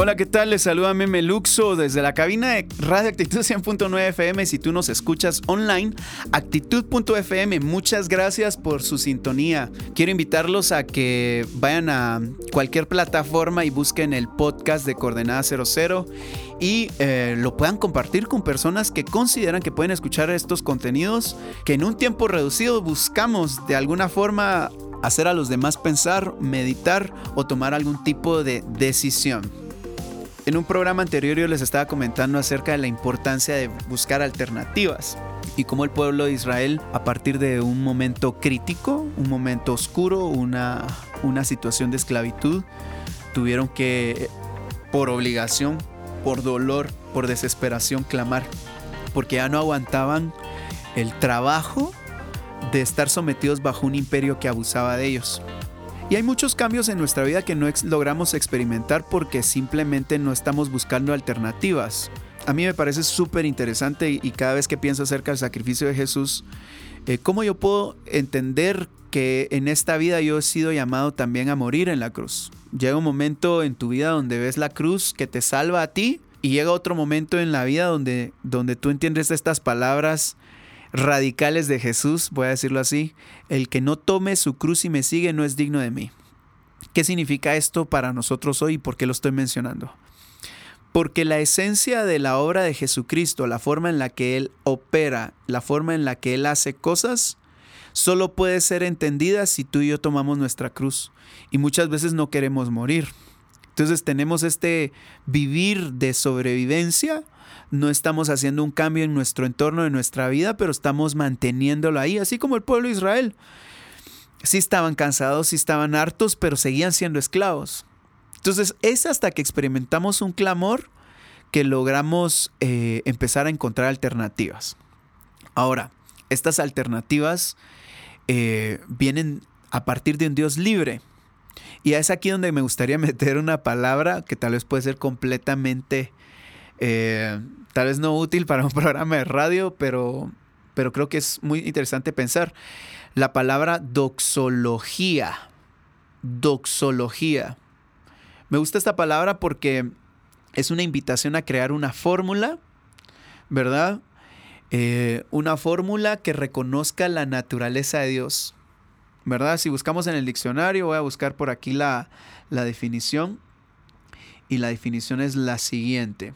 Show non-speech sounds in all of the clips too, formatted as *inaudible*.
Hola, ¿qué tal? Les saluda Meme Luxo desde la cabina de Radio Actitud 100.9 FM. Si tú nos escuchas online, actitud.fm. Muchas gracias por su sintonía. Quiero invitarlos a que vayan a cualquier plataforma y busquen el podcast de Coordenada 00 y eh, lo puedan compartir con personas que consideran que pueden escuchar estos contenidos que en un tiempo reducido buscamos de alguna forma hacer a los demás pensar, meditar o tomar algún tipo de decisión. En un programa anterior yo les estaba comentando acerca de la importancia de buscar alternativas y cómo el pueblo de Israel a partir de un momento crítico, un momento oscuro, una, una situación de esclavitud, tuvieron que por obligación, por dolor, por desesperación clamar, porque ya no aguantaban el trabajo de estar sometidos bajo un imperio que abusaba de ellos. Y hay muchos cambios en nuestra vida que no logramos experimentar porque simplemente no estamos buscando alternativas. A mí me parece súper interesante y cada vez que pienso acerca del sacrificio de Jesús, eh, ¿cómo yo puedo entender que en esta vida yo he sido llamado también a morir en la cruz? Llega un momento en tu vida donde ves la cruz que te salva a ti y llega otro momento en la vida donde, donde tú entiendes estas palabras radicales de Jesús, voy a decirlo así, el que no tome su cruz y me sigue no es digno de mí. ¿Qué significa esto para nosotros hoy y por qué lo estoy mencionando? Porque la esencia de la obra de Jesucristo, la forma en la que Él opera, la forma en la que Él hace cosas, solo puede ser entendida si tú y yo tomamos nuestra cruz. Y muchas veces no queremos morir. Entonces tenemos este vivir de sobrevivencia no estamos haciendo un cambio en nuestro entorno, en nuestra vida, pero estamos manteniéndolo ahí, así como el pueblo de Israel. Sí estaban cansados, sí estaban hartos, pero seguían siendo esclavos. Entonces es hasta que experimentamos un clamor que logramos eh, empezar a encontrar alternativas. Ahora, estas alternativas eh, vienen a partir de un Dios libre. Y es aquí donde me gustaría *laughs* meter una palabra que tal vez puede ser completamente eh, tal vez no útil para un *laughs* programa de radio, pero, pero creo que es muy interesante pensar. La palabra doxología. Doxología. Me gusta esta palabra porque es una invitación a crear una fórmula, ¿verdad? Eh, una fórmula que reconozca la naturaleza de Dios, ¿verdad? Si buscamos en el diccionario, voy a buscar por aquí la, la definición. Y la definición es la siguiente.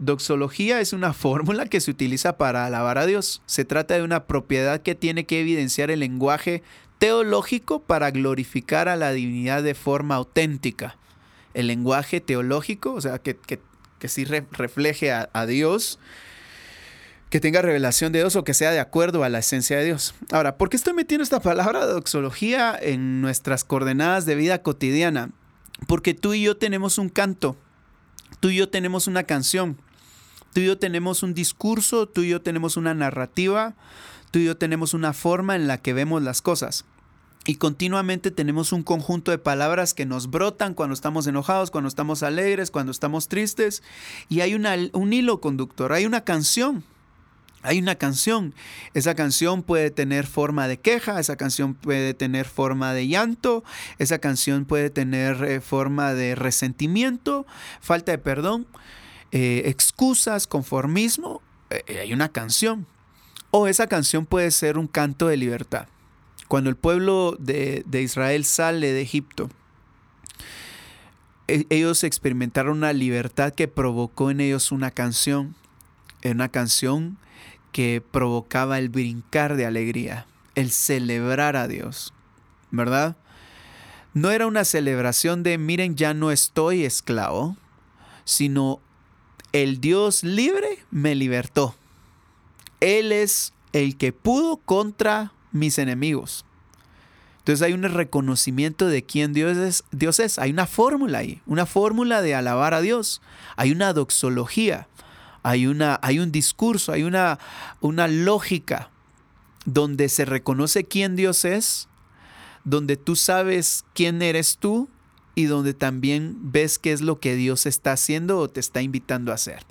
Doxología es una *laughs* fórmula que se utiliza para alabar a Dios. Se trata de una propiedad que tiene que evidenciar el lenguaje teológico para glorificar a la divinidad de forma auténtica. El lenguaje teológico, o sea, que, que, sí refleje a, a Dios, que tenga revelación de Dios o que sea de acuerdo a la esencia de Dios. Ahora, ¿por qué estoy metiendo esta palabra doxología en nuestras coordenadas de vida cotidiana? Porque tú y yo tenemos un canto, tú y yo tenemos una canción. Tú y yo tenemos un discurso, tú y yo tenemos una narrativa, tú y yo tenemos una forma en la que vemos las cosas. Y continuamente tenemos un conjunto de palabras que nos brotan cuando estamos enojados, cuando estamos alegres, cuando estamos tristes. Y hay un hilo conductor, hay una canción. Hay una canción. Esa canción puede tener forma de queja, esa canción puede tener forma de llanto, esa canción puede tener eh, forma de resentimiento, falta de perdón. Eh, excusas, conformismo, eh, hay una canción. O esa canción puede ser un canto de libertad. Cuando el pueblo de, Israel sale de Egipto, e, ellos experimentaron una libertad que provocó en ellos una canción, una canción que provocaba el brincar de alegría, el celebrar a Dios, ¿verdad? No era una celebración de miren ya no estoy esclavo, sino el Dios libre me libertó. Él es el que pudo contra mis enemigos. Entonces hay un reconocimiento de quién Dios es. Dios es. Hay una fórmula ahí, una fórmula de alabar a Dios. Hay una doxología, hay, una, hay un discurso, hay una, una lógica donde se reconoce quién Dios es, donde tú sabes quién eres tú y donde también ves qué es lo que Dios está haciendo o te está invitando a hacer.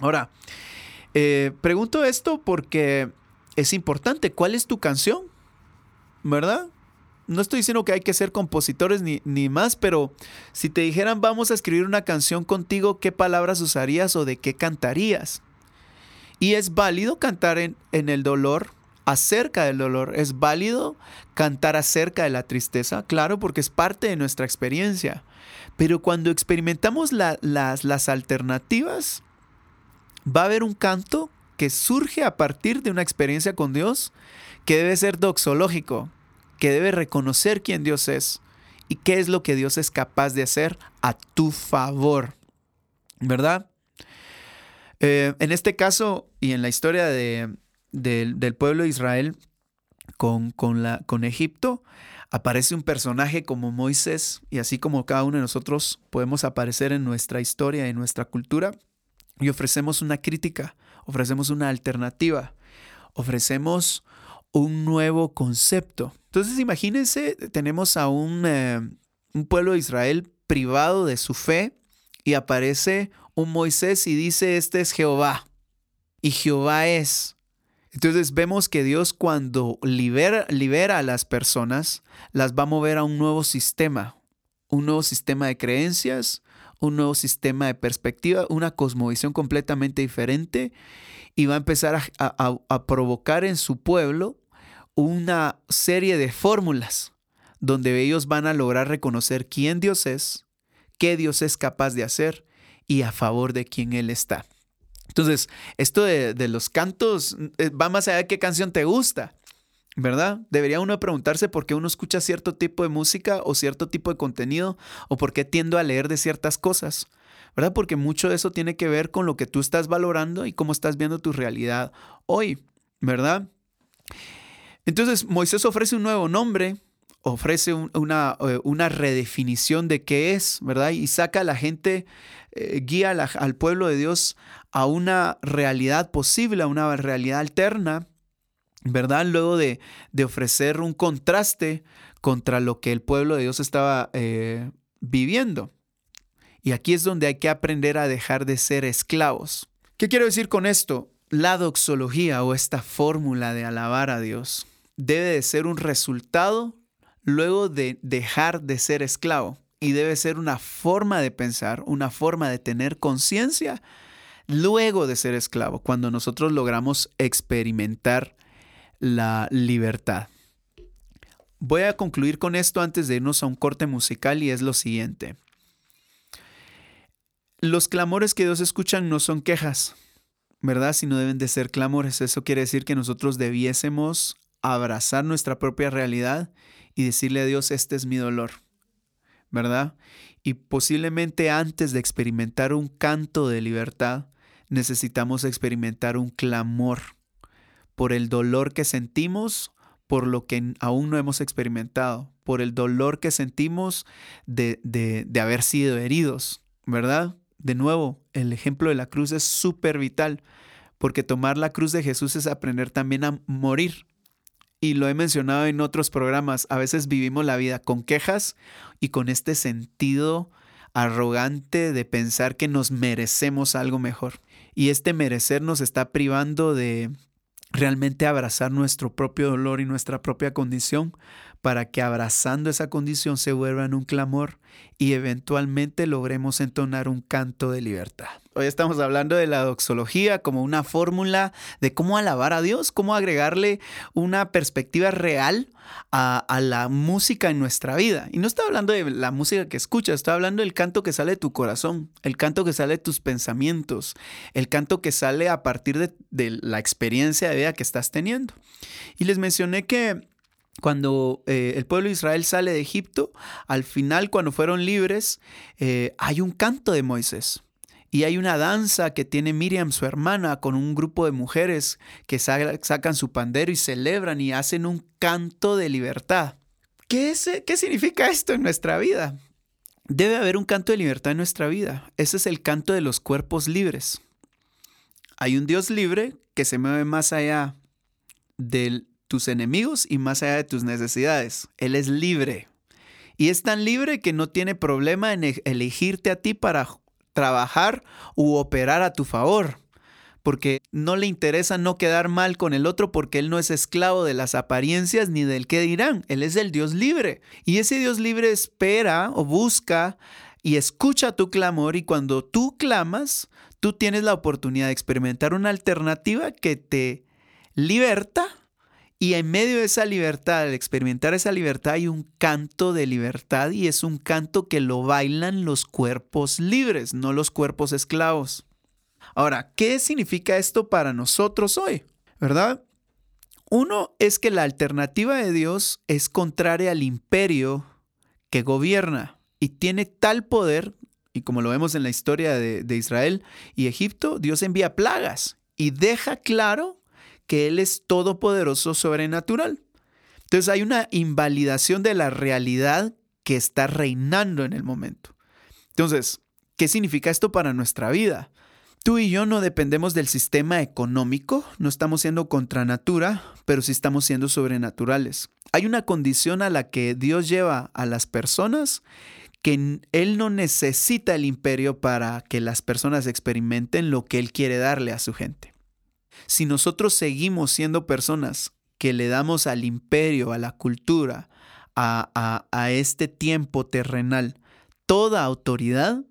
Ahora, eh, pregunto esto porque es importante. ¿Cuál es tu canción? ¿Verdad? No estoy diciendo que hay que ser compositores ni, ni, más, pero si te dijeran vamos a escribir una canción contigo, ¿qué palabras usarías o de qué cantarías? Y es válido cantar en, en el dolor, acerca del dolor. Es válido cantar acerca de la tristeza, claro, porque es parte de nuestra experiencia. Pero cuando experimentamos las, las alternativas, va a haber un canto que surge a partir de una experiencia con Dios que debe ser doxológico, que debe reconocer quién Dios es y qué es lo que Dios es capaz de hacer a tu favor. ¿Verdad? Eh, en este caso y en la historia de, del, pueblo de Israel con, con, la, con Egipto, aparece un personaje como Moisés y así como cada uno de nosotros podemos aparecer en nuestra historia, en nuestra cultura y ofrecemos una crítica, ofrecemos una alternativa, ofrecemos un nuevo concepto. Entonces imagínense, tenemos a un, eh, un pueblo de Israel privado de su fe y aparece un Moisés y dice, este es Jehová. Y Jehová es. Entonces vemos que Dios cuando libera, a las personas, las va a mover a un nuevo sistema, un nuevo sistema de creencias, un nuevo sistema de perspectiva, una cosmovisión completamente diferente y va a empezar a, provocar en su pueblo una serie de fórmulas donde ellos van a lograr reconocer quién Dios es, qué Dios es capaz de hacer y a favor de quién Él está. Entonces, esto de, los cantos eh, va más allá de qué canción te gusta. ¿verdad? Debería uno preguntarse por qué uno escucha cierto tipo de música o cierto tipo de contenido o por qué tiendo a leer de ciertas cosas, ¿verdad? Porque mucho de eso tiene que ver con lo que tú estás valorando y cómo estás viendo tu realidad hoy, ¿verdad? Entonces Moisés ofrece un nuevo nombre, ofrece una, eh, una, redefinición de qué es, ¿verdad? Y saca a la gente, eh, guía al pueblo de Dios a una realidad posible, a una realidad alterna ¿verdad? Luego de, ofrecer un contraste contra lo que el pueblo de Dios estaba eh, viviendo. Y aquí es donde hay que aprender a dejar de ser esclavos. ¿Qué quiero decir con esto? La doxología o esta fórmula de alabar a Dios debe de ser un resultado luego de dejar de ser esclavo y debe ser una forma de pensar, una forma de tener conciencia luego de ser esclavo, cuando nosotros logramos experimentar la libertad. Voy a concluir con esto antes de irnos a un corte musical y es lo siguiente. Los clamores que Dios escuchan no son quejas, ¿verdad? Sino deben de ser clamores. Eso quiere decir que nosotros debiésemos abrazar nuestra propia realidad y decirle a Dios, este es mi dolor, ¿verdad? Y posiblemente antes de experimentar un canto de libertad, necesitamos experimentar un clamor por el dolor que sentimos, por lo que aún no hemos experimentado, por el dolor que sentimos de, de, haber sido heridos, ¿verdad? De nuevo, el ejemplo de la cruz es súper vital, porque tomar la cruz de Jesús es aprender también a morir. Y lo he mencionado en otros programas, a veces vivimos la vida con quejas y con este sentido arrogante de pensar que nos merecemos algo mejor. Y este merecer nos está privando de, realmente abrazar nuestro propio dolor y nuestra propia condición para que abrazando esa condición se vuelva en un clamor y eventualmente logremos entonar un canto de libertad. Hoy estamos hablando de la doxología como una fórmula de cómo alabar a Dios, cómo agregarle una perspectiva real a, la música en nuestra vida. Y no estoy hablando de la música que escuchas, estoy hablando del canto que sale de tu corazón, el canto que sale de tus pensamientos, el canto que sale a partir de, la experiencia de vida que estás teniendo. Y les mencioné que cuando eh, el pueblo de Israel sale de Egipto, al final cuando fueron libres, eh, hay un canto de Moisés. Y hay una danza que tiene Miriam, su hermana, con un grupo de mujeres que sacan su pandero y celebran y hacen un canto de libertad. ¿Qué, es, ¿Qué significa esto en nuestra vida? Debe haber un canto de libertad en nuestra vida. Ese es el canto de los cuerpos libres. Hay un Dios libre que se mueve más allá de tus enemigos y más allá de tus necesidades. Él es libre. Y es tan libre que no tiene problema en e-, elegirte a ti para trabajar u operar a tu favor porque no le interesa no quedar mal con el otro porque él no es esclavo de las apariencias ni del qué dirán, él es el Dios libre. Y ese Dios libre espera o busca y escucha tu clamor y cuando tú clamas, tú tienes la oportunidad de experimentar una alternativa que te liberta y en medio de esa libertad, al experimentar esa libertad, hay un canto de libertad y es un canto que lo bailan los cuerpos libres, no los cuerpos esclavos. Ahora, ¿qué significa esto para nosotros hoy? ¿Verdad? Uno es que la alternativa de Dios es contraria al imperio que gobierna y tiene tal poder, y como lo vemos en la historia de, de, Israel y Egipto, Dios envía plagas y deja claro que Él es todopoderoso sobrenatural. Entonces hay una invalidación de la realidad que está reinando en el momento. Entonces, ¿qué significa esto para nuestra vida? Tú y yo no dependemos del sistema económico, no estamos siendo contra natura, pero sí estamos siendo sobrenaturales. Hay una condición a la que Dios lleva a las personas que Él no necesita el imperio para que las personas experimenten lo que Él quiere darle a su gente. Si nosotros seguimos siendo personas que le damos al imperio, a la cultura, a, a, a este tiempo terrenal, toda autoridad,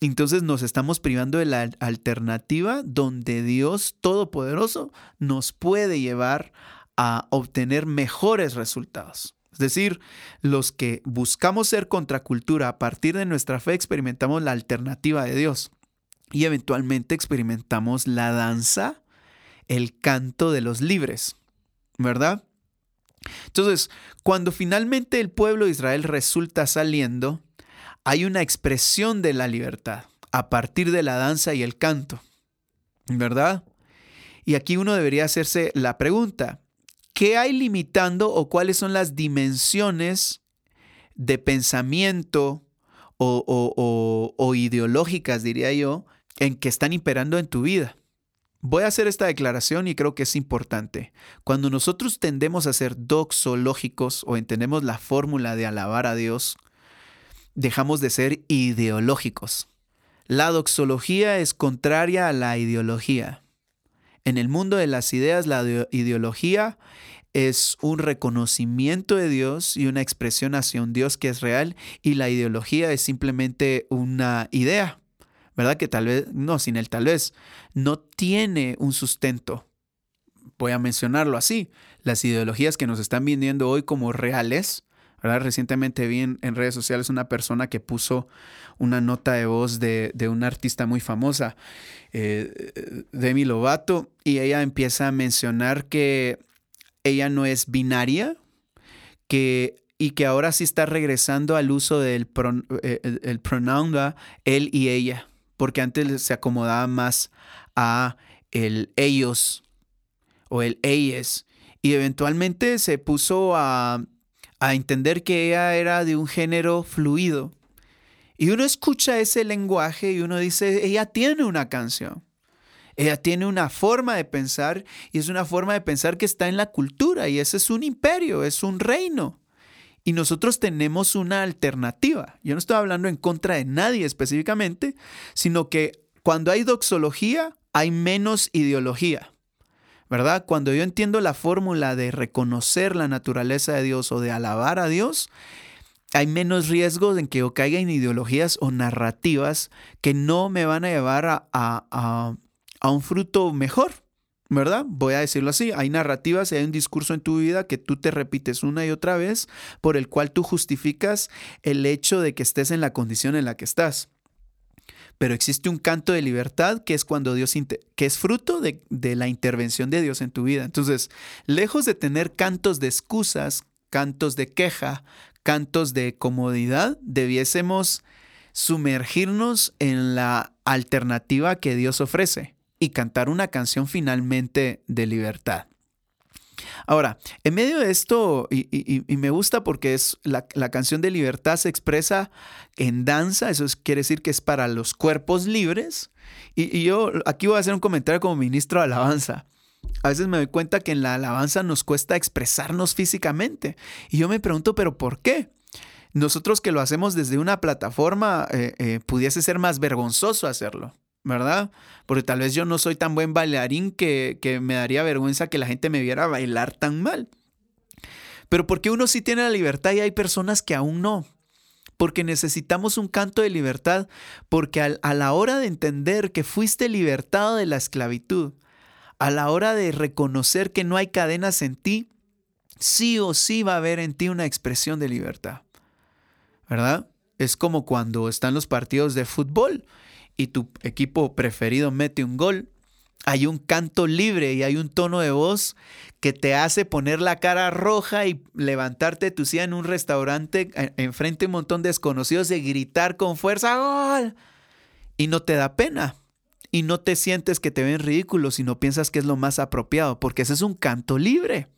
entonces nos estamos privando de la alternativa donde Dios Todopoderoso nos puede llevar a obtener mejores resultados. Es decir, los que buscamos ser contracultura a partir de nuestra fe experimentamos la alternativa de Dios y eventualmente experimentamos la danza, el canto de los libres, ¿verdad? Entonces, cuando finalmente el pueblo de Israel resulta saliendo, hay una expresión de la libertad a partir de la danza y el canto, ¿verdad? Y aquí uno debería hacerse la pregunta, ¿qué hay limitando o cuáles son las dimensiones de pensamiento o, o ideológicas, diría yo, en que están imperando en tu vida? Voy a hacer esta declaración y creo que es importante. Cuando nosotros tendemos a ser doxológicos o entendemos la fórmula de alabar a Dios, dejamos de ser ideológicos. La doxología es contraria a la ideología. En el mundo de las ideas, la ideología es un reconocimiento de Dios y una expresión hacia un Dios que es real y la ideología es simplemente una idea, ¿verdad? Que tal vez, no, sin el tal vez, no tiene un sustento. Voy a mencionarlo así. Las ideologías que nos están vendiendo hoy como reales Recientemente vi en, redes sociales una persona que puso una nota de voz de, una artista muy famosa, eh, Demi Lovato, y ella empieza a mencionar que ella no es binaria, que y que ahora sí está regresando al uso del eh, el, pronoun él y ella, porque antes se acomodaba más a el ellos o el ellas y eventualmente se puso a a entender que ella era de un género fluido. Y uno escucha ese lenguaje y uno dice, ella tiene una canción. Ella tiene una forma de pensar y es una forma de pensar que está en la cultura y ese es un imperio, es un reino. Y nosotros tenemos una alternativa. Yo no estoy hablando en contra de nadie específicamente, sino que cuando hay doxología hay menos ideología. ¿verdad? Cuando yo entiendo la fórmula de reconocer la naturaleza de Dios o de alabar a Dios, hay menos riesgos en que yo caiga en ideologías o narrativas que no me van a llevar a, a, a, un fruto mejor, ¿verdad? Voy a decirlo así, hay narrativas y hay un discurso en tu vida que tú te repites una y otra vez por el cual tú justificas el hecho de que estés en la condición en la que estás pero existe un canto de libertad que es cuando Dios, que es fruto de, de, la intervención de Dios en tu vida. Entonces, lejos de tener cantos de excusas, cantos de queja, cantos de comodidad, debiésemos sumergirnos en la alternativa que Dios ofrece y cantar una canción finalmente de libertad. Ahora, en medio de esto, y, me gusta porque es la, canción de libertad se expresa en danza, eso quiere decir que es para los cuerpos libres. Y, yo aquí voy a hacer un comentario como ministro de alabanza. A veces me doy cuenta que en la alabanza nos cuesta expresarnos físicamente. Y yo me pregunto, ¿pero por qué? Nosotros que lo hacemos desde una plataforma, eh, eh, pudiese ser más vergonzoso hacerlo. ¿Verdad? Porque tal vez yo no soy tan buen bailarín que, que me daría vergüenza que la gente me viera bailar tan mal. Pero porque uno sí tiene la libertad y hay personas que aún no. Porque necesitamos un canto de libertad, porque a la hora de entender que fuiste libertado de la esclavitud, a la hora de reconocer que no hay cadenas en ti, sí o sí va a haber en ti una expresión de libertad. ¿Verdad? Es como cuando están los partidos de fútbol y tu equipo preferido mete un gol, hay un canto libre y hay un tono de voz que te hace poner la cara roja y levantarte tu silla en un restaurante enfrente de un montón de desconocidos y gritar con fuerza ¡Gol! Y no te da pena. Y no te sientes que te ven ridículo, sino piensas que es lo más apropiado, porque ese es un canto libre.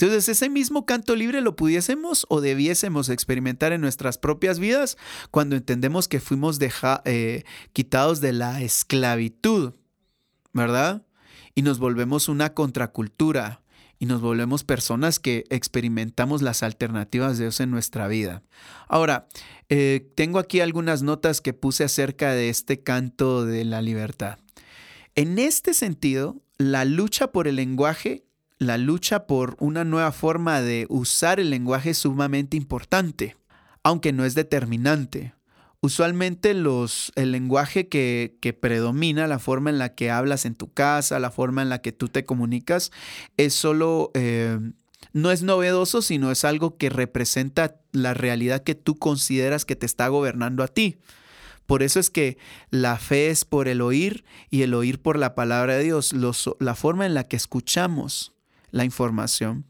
Entonces, ese mismo canto libre lo pudiésemos o debiésemos experimentar en nuestras propias vidas cuando entendemos que fuimos eh, quitados de la esclavitud, ¿verdad? Y nos volvemos una contracultura y nos volvemos personas que experimentamos las alternativas de Dios en nuestra vida. Ahora, eh, tengo aquí algunas notas que puse acerca de este canto de la libertad. En este sentido, la lucha por el lenguaje la lucha por una nueva forma de usar el lenguaje es sumamente importante, aunque no es determinante. Usualmente el lenguaje que, predomina, la forma en la que hablas en tu casa, la forma en la que tú te comunicas, es solo, eh, no es novedoso, sino es algo que representa la realidad que tú consideras que te está gobernando a ti. Por eso es que la fe es por el oír y el oír por la palabra de Dios, la forma en la que escuchamos la información.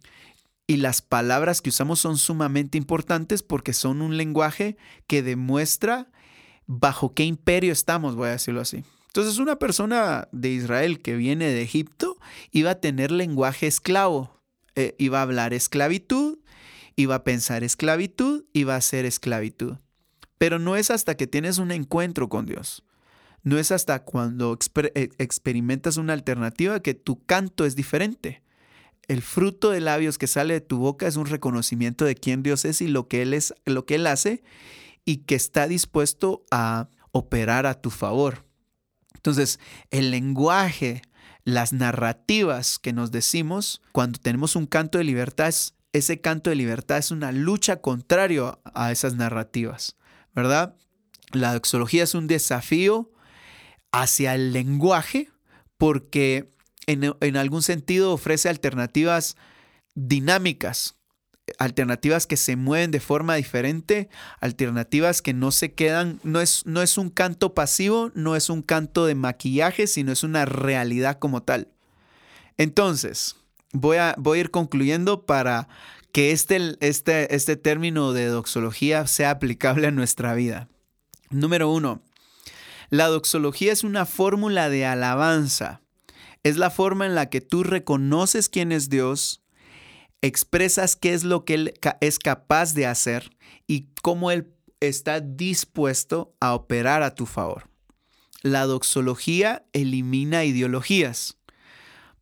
Y las palabras que usamos son sumamente importantes porque son un lenguaje que demuestra bajo qué imperio estamos, voy a decirlo así. Entonces una persona de Israel que viene de Egipto iba a tener lenguaje esclavo, eh, iba a hablar esclavitud, iba a pensar esclavitud, iba a hacer esclavitud. Pero no es hasta que tienes un encuentro con Dios. No es hasta cuando eh, experimentas una alternativa que tu canto es diferente el fruto de labios que sale de tu boca es un reconocimiento de quién Dios es y lo que Él es, lo que Él hace y que está dispuesto a operar a tu favor. Entonces, el lenguaje, las narrativas que nos decimos cuando tenemos un canto de libertad, ese canto de libertad es una lucha contrario a esas narrativas, ¿verdad? La doxología es un desafío hacia el lenguaje porque en, algún sentido ofrece alternativas dinámicas, alternativas que se mueven de forma diferente, alternativas que no se quedan, no es, no es un canto pasivo, no es un canto de maquillaje, sino es una realidad como tal. Entonces, voy a, voy a ir concluyendo para que este, este, este término de doxología sea aplicable a nuestra vida. Número uno, la doxología es una fórmula de alabanza es la forma en la que tú reconoces quién es Dios, expresas qué es lo que Él es capaz de hacer y cómo Él está dispuesto a operar a tu favor. La doxología elimina ideologías,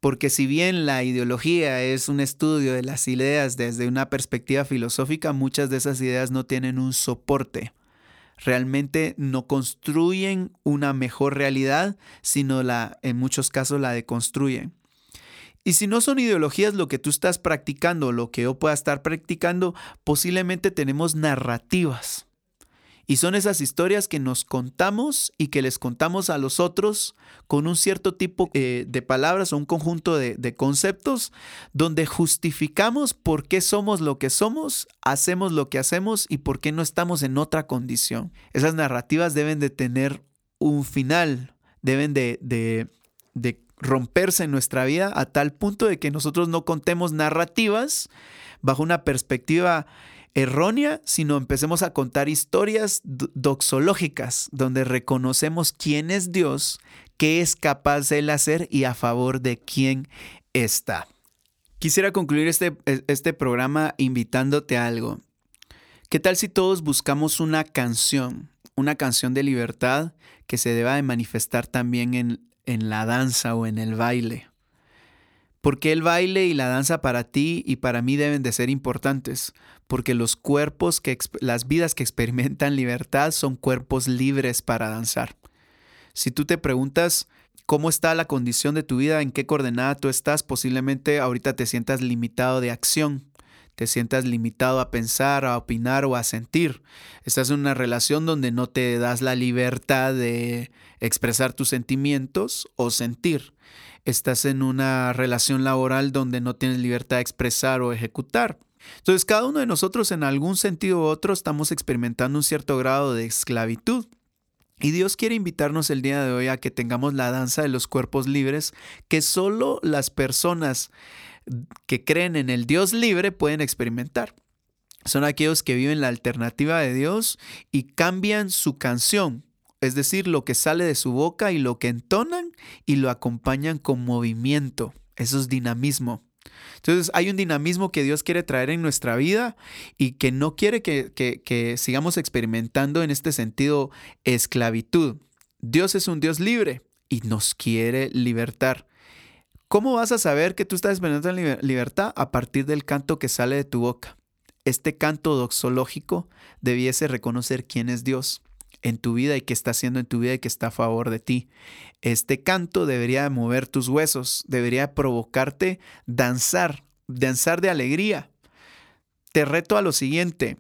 porque si bien la ideología es un estudio de las ideas desde una perspectiva filosófica, muchas de esas ideas no tienen un soporte realmente no construyen una mejor realidad, sino la, en muchos casos la deconstruyen. Y si no son ideologías lo que tú estás practicando, lo que yo pueda estar practicando, posiblemente tenemos narrativas. Y son esas historias que nos contamos y que les contamos a los otros con un cierto tipo eh, de palabras o un conjunto de, de conceptos donde justificamos por qué somos lo que somos, hacemos lo que hacemos y por qué no estamos en otra condición. Esas narrativas deben de tener un final, deben de, de, de romperse en nuestra vida a tal punto de que nosotros no contemos narrativas bajo una perspectiva errónea, sino empecemos a contar historias doxológicas donde reconocemos quién es Dios, qué es capaz de él hacer y a favor de quién está. Quisiera concluir este, este programa invitándote a algo. ¿Qué tal si todos buscamos una canción, una canción de libertad que se deba de manifestar también en, en la danza o en el baile? Porque el baile y la danza para ti y para mí deben de ser importantes, porque los cuerpos que las vidas que experimentan libertad son cuerpos libres para danzar. Si tú te preguntas cómo está la condición de tu vida, en qué coordenada tú estás, posiblemente ahorita te sientas limitado de acción, te sientas limitado a pensar, a opinar o a sentir. Estás en una relación donde no te das la libertad de expresar tus sentimientos o sentir. Estás en una relación laboral donde no tienes libertad de expresar o ejecutar. Entonces, cada uno de nosotros en algún sentido u otro estamos experimentando un cierto grado de esclavitud. Y Dios quiere invitarnos el día de hoy a que tengamos la danza de los cuerpos libres que solo las personas que creen en el Dios libre pueden experimentar. Son aquellos que viven la alternativa de Dios y cambian su canción, es decir, lo que sale de su boca y lo que entonan y lo acompañan con movimiento. Eso es dinamismo. Entonces hay un dinamismo que Dios quiere traer en nuestra vida y que no quiere que, sigamos experimentando en este sentido esclavitud. Dios es un Dios libre y nos quiere libertar. ¿Cómo vas a saber que tú estás experimentando libertad? A partir del canto que sale de tu boca. Este canto doxológico debiese reconocer quién es Dios en tu vida y qué está haciendo en tu vida y que está a favor de ti. Este canto debería mover tus huesos, debería provocarte danzar, danzar de alegría. Te reto a lo siguiente.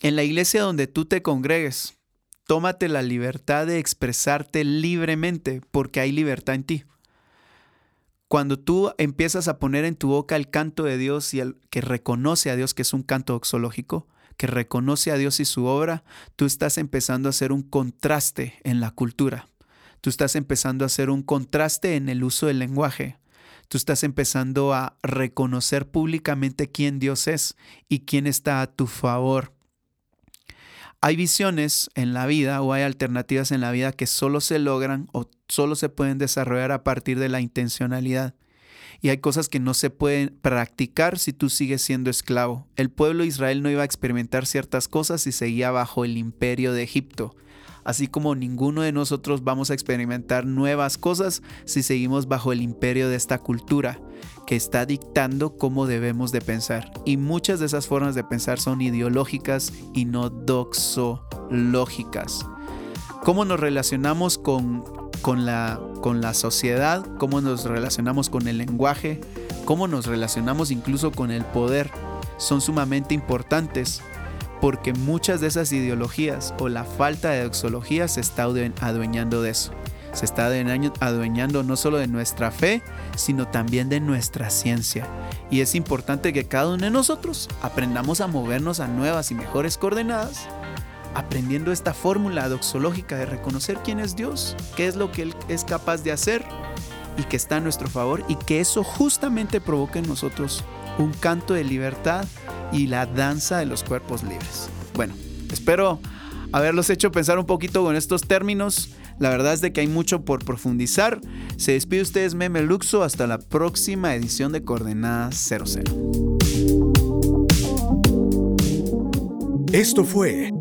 En la iglesia donde tú te congregues, tómate la libertad de expresarte libremente porque hay libertad en ti. Cuando tú empiezas a poner en tu boca el canto de Dios y el que reconoce a Dios que es un canto doxológico, que reconoce a Dios y su obra, tú estás empezando a hacer un contraste en la cultura. Tú estás empezando a hacer un contraste en el uso del lenguaje. Tú estás empezando a reconocer públicamente quién Dios es y quién está a tu favor. Hay visiones en la vida o hay alternativas en la vida que solo se logran o solo se pueden desarrollar a partir de la intencionalidad y hay cosas que no se pueden practicar si tú sigues siendo esclavo. El pueblo de Israel no iba a experimentar ciertas cosas si seguía bajo el imperio de Egipto. Así como ninguno de nosotros vamos a experimentar nuevas cosas si seguimos bajo el imperio de esta cultura que está dictando cómo debemos de pensar. Y muchas de esas formas de pensar son ideológicas y no doxológicas. ¿Cómo nos relacionamos con con la, con la sociedad, cómo nos relacionamos con el lenguaje, cómo nos relacionamos incluso con el poder, son sumamente importantes porque muchas de esas ideologías o la falta de doxología se está adueñando de eso. Se está adueñando no solo de nuestra fe, sino también de nuestra ciencia. Y es importante que cada uno de nosotros aprendamos a movernos a nuevas y mejores coordenadas aprendiendo esta fórmula doxológica de reconocer quién es Dios, qué es lo que Él es capaz de hacer y que está a nuestro favor y que eso justamente provoque en nosotros un canto de libertad y la danza de los cuerpos libres. Bueno, espero haberlos hecho pensar un poquito con estos términos. La verdad es de que hay mucho por profundizar. Se despide ustedes Meme Luxo hasta la próxima edición de Coordenadas 00. Esto fue